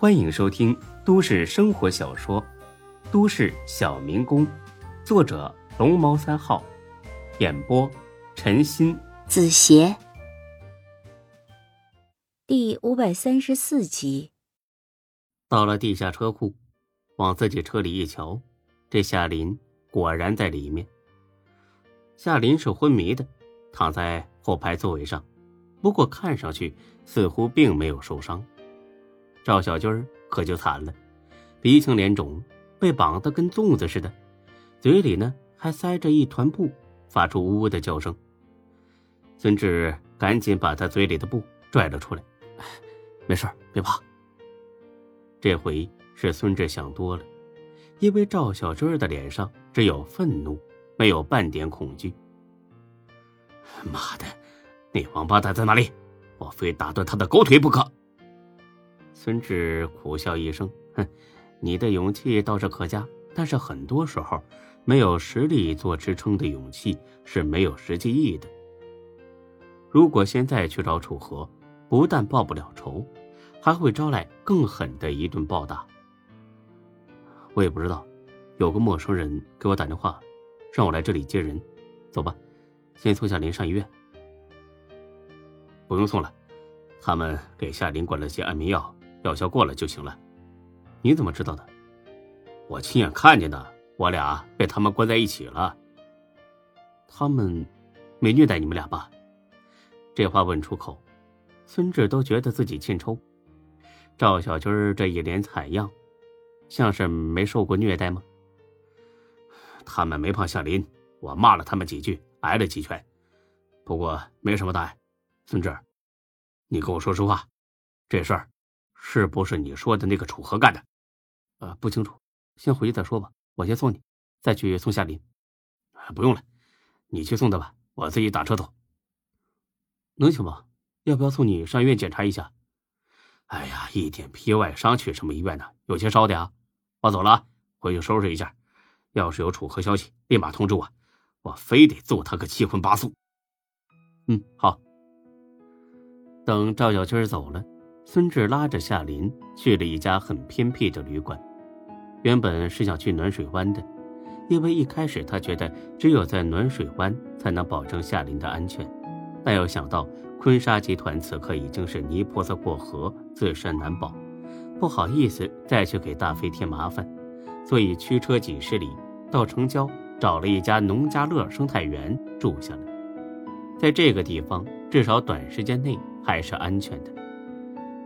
欢迎收听都市生活小说《都市小民工》，作者龙猫三号，演播陈鑫、子邪，第五百三十四集。到了地下车库，往自己车里一瞧，这夏林果然在里面。夏林是昏迷的，躺在后排座位上，不过看上去似乎并没有受伤。赵小军可就惨了，鼻青脸肿，被绑得跟粽子似的，嘴里呢还塞着一团布，发出呜呜的叫声。孙志赶紧把他嘴里的布拽了出来，没事别怕。这回是孙志想多了，因为赵小军的脸上只有愤怒，没有半点恐惧。妈的，那王八蛋在哪里？我非打断他的狗腿不可！孙志苦笑一声：“哼，你的勇气倒是可嘉，但是很多时候，没有实力做支撑的勇气是没有实际意义的。如果现在去找楚河，不但报不了仇。”还会招来更狠的一顿暴打。我也不知道，有个陌生人给我打电话，让我来这里接人。走吧，先送夏林上医院。不用送了，他们给夏林灌了些安眠药，药效过了就行了。你怎么知道的？我亲眼看见的，我俩被他们关在一起了。他们没虐待你们俩吧？这话问出口，孙志都觉得自己欠抽。赵小军这一脸惨样，像是没受过虐待吗？他们没碰夏林，我骂了他们几句，挨了几拳，不过没什么大碍。孙志，你跟我说实话，这事儿是不是你说的那个楚河干的？呃，不清楚，先回去再说吧。我先送你，再去送夏林。不用了，你去送他吧，我自己打车走。能行吗？要不要送你上医院检查一下？哎呀，一点皮外伤去什么医院呢？有些烧的啊！我走了，回去收拾一下。要是有楚河消息，立马通知我，我非得揍他个七荤八素。嗯，好。等赵小军走了，孙志拉着夏林去了一家很偏僻的旅馆。原本是想去暖水湾的，因为一开始他觉得只有在暖水湾才能保证夏林的安全，但又想到。坤沙集团此刻已经是泥菩萨过河，自身难保，不好意思再去给大飞添麻烦，所以驱车几十里到城郊找了一家农家乐生态园住下了。在这个地方，至少短时间内还是安全的。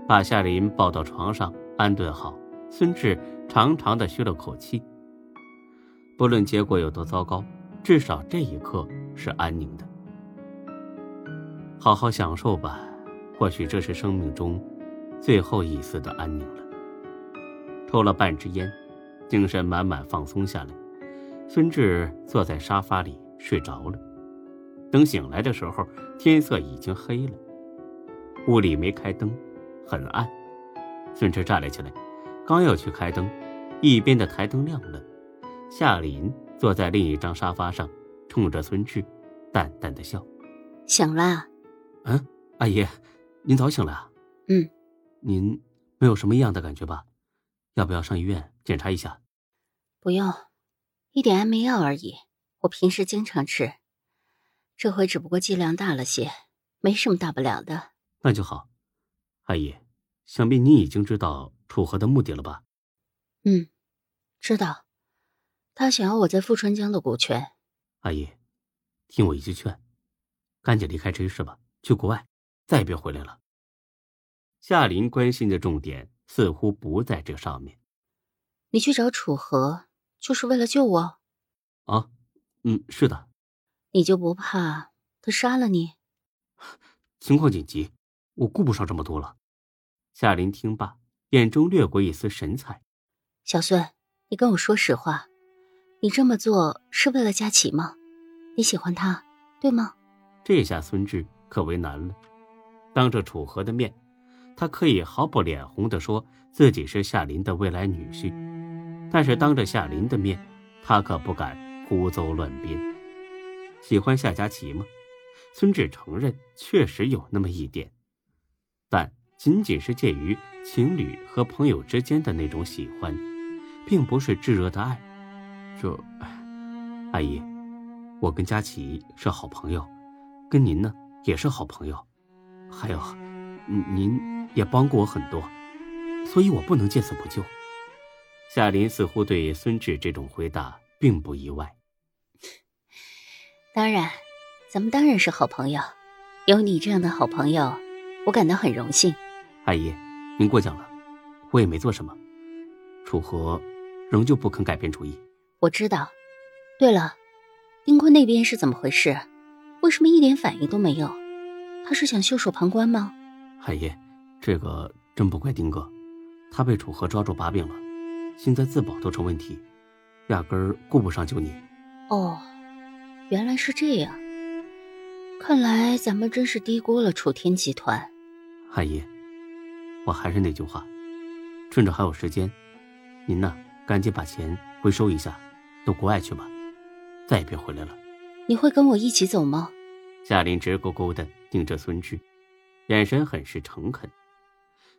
把夏林抱到床上安顿好，孙志长长的吁了口气。不论结果有多糟糕，至少这一刻是安宁的。好好享受吧，或许这是生命中最后一丝的安宁了。抽了半支烟，精神满满，放松下来。孙志坐在沙发里睡着了。等醒来的时候，天色已经黑了，屋里没开灯，很暗。孙志站了起来，刚要去开灯，一边的台灯亮了。夏林坐在另一张沙发上，冲着孙志淡淡的笑：“醒了。”嗯，阿姨，您早醒了。嗯，您没有什么异样的感觉吧？要不要上医院检查一下？不用，一点安眠药而已，我平时经常吃，这回只不过剂量大了些，没什么大不了的。那就好，阿姨，想必你已经知道楚河的目的了吧？嗯，知道，他想要我在富春江的股权。阿姨，听我一句劝，赶紧离开这事吧。去国外，再也别回来了。夏林关心的重点似乎不在这上面。你去找楚河，就是为了救我？啊，嗯，是的。你就不怕他杀了你？情况紧急，我顾不上这么多了。夏琳听罢，眼中掠过一丝神采。小孙，你跟我说实话，你这么做是为了佳琪吗？你喜欢他，对吗？这下孙志。可为难了，当着楚河的面，他可以毫不脸红的说自己是夏琳的未来女婿，但是当着夏琳的面，他可不敢胡诌乱编。喜欢夏佳琪吗？孙志承认确实有那么一点，但仅仅是介于情侣和朋友之间的那种喜欢，并不是炙热的爱。这，阿姨，我跟佳琪是好朋友，跟您呢也是好朋友，还有，您也帮过我很多，所以我不能见死不救。夏林似乎对孙志这种回答并不意外。当然，咱们当然是好朋友，有你这样的好朋友，我感到很荣幸。阿姨，您过奖了，我也没做什么。楚河仍旧不肯改变主意。我知道。对了，丁坤那边是怎么回事？为什么一点反应都没有？他是想袖手旁观吗？阿姨，这个真不怪丁哥，他被楚河抓住把柄了，现在自保都成问题，压根儿顾不上救你。哦。原来是这样，看来咱们真是低估了楚天集团。阿姨，我还是那句话，趁着还有时间，您呢，赶紧把钱回收一下，到国外去吧，再也别回来了。你会跟我一起走吗？夏林直勾勾的盯着孙志，眼神很是诚恳。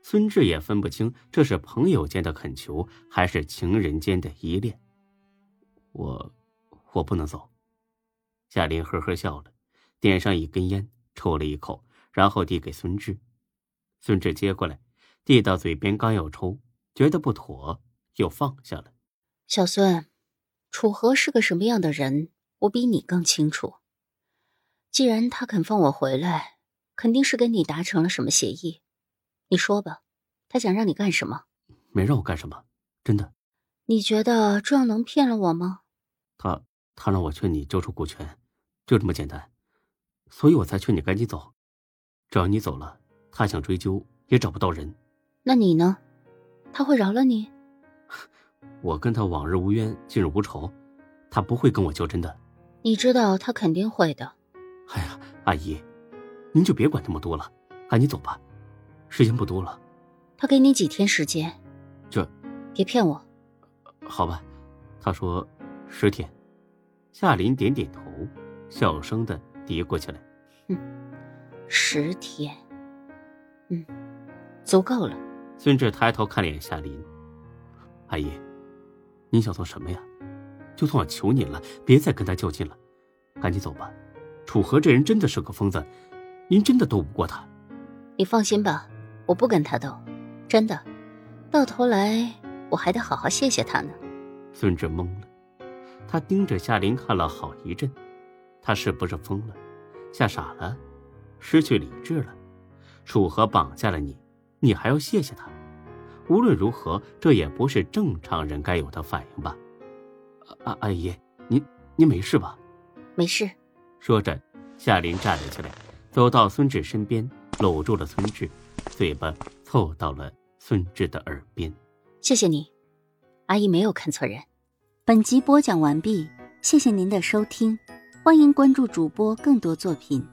孙志也分不清这是朋友间的恳求，还是情人间的依恋。我，我不能走。夏林呵呵笑了，点上一根烟，抽了一口，然后递给孙志。孙志接过来，递到嘴边，刚要抽，觉得不妥，又放下了。小孙，楚河是个什么样的人，我比你更清楚。既然他肯放我回来，肯定是跟你达成了什么协议。你说吧，他想让你干什么？没让我干什么，真的。你觉得这样能骗了我吗？他。他让我劝你交出股权，就这么简单，所以我才劝你赶紧走。只要你走了，他想追究也找不到人。那你呢？他会饶了你？我跟他往日无冤，近日无仇，他不会跟我较真的。你知道他肯定会的。哎呀，阿姨，您就别管那么多了，赶紧走吧，时间不多了。他给你几天时间？这，别骗我。好吧，他说十天。夏林点点头，小声的嘀咕起来：“嗯，十天，嗯，足够了。”孙志抬头看了眼夏林：“阿姨，您想做什么呀？就算我求您了，别再跟他较劲了，赶紧走吧。楚河这人真的是个疯子，您真的斗不过他。你放心吧，我不跟他斗，真的。到头来，我还得好好谢谢他呢。”孙志懵了。他盯着夏林看了好一阵，他是不是疯了，吓傻了，失去理智了？楚河绑架了你，你还要谢谢他？无论如何，这也不是正常人该有的反应吧？阿阿姨，您您没事吧？没事。说着，夏林站了起来，走到孙志身边，搂住了孙志，嘴巴凑到了孙志的耳边。谢谢你，阿姨没有看错人。本集播讲完毕，谢谢您的收听，欢迎关注主播更多作品。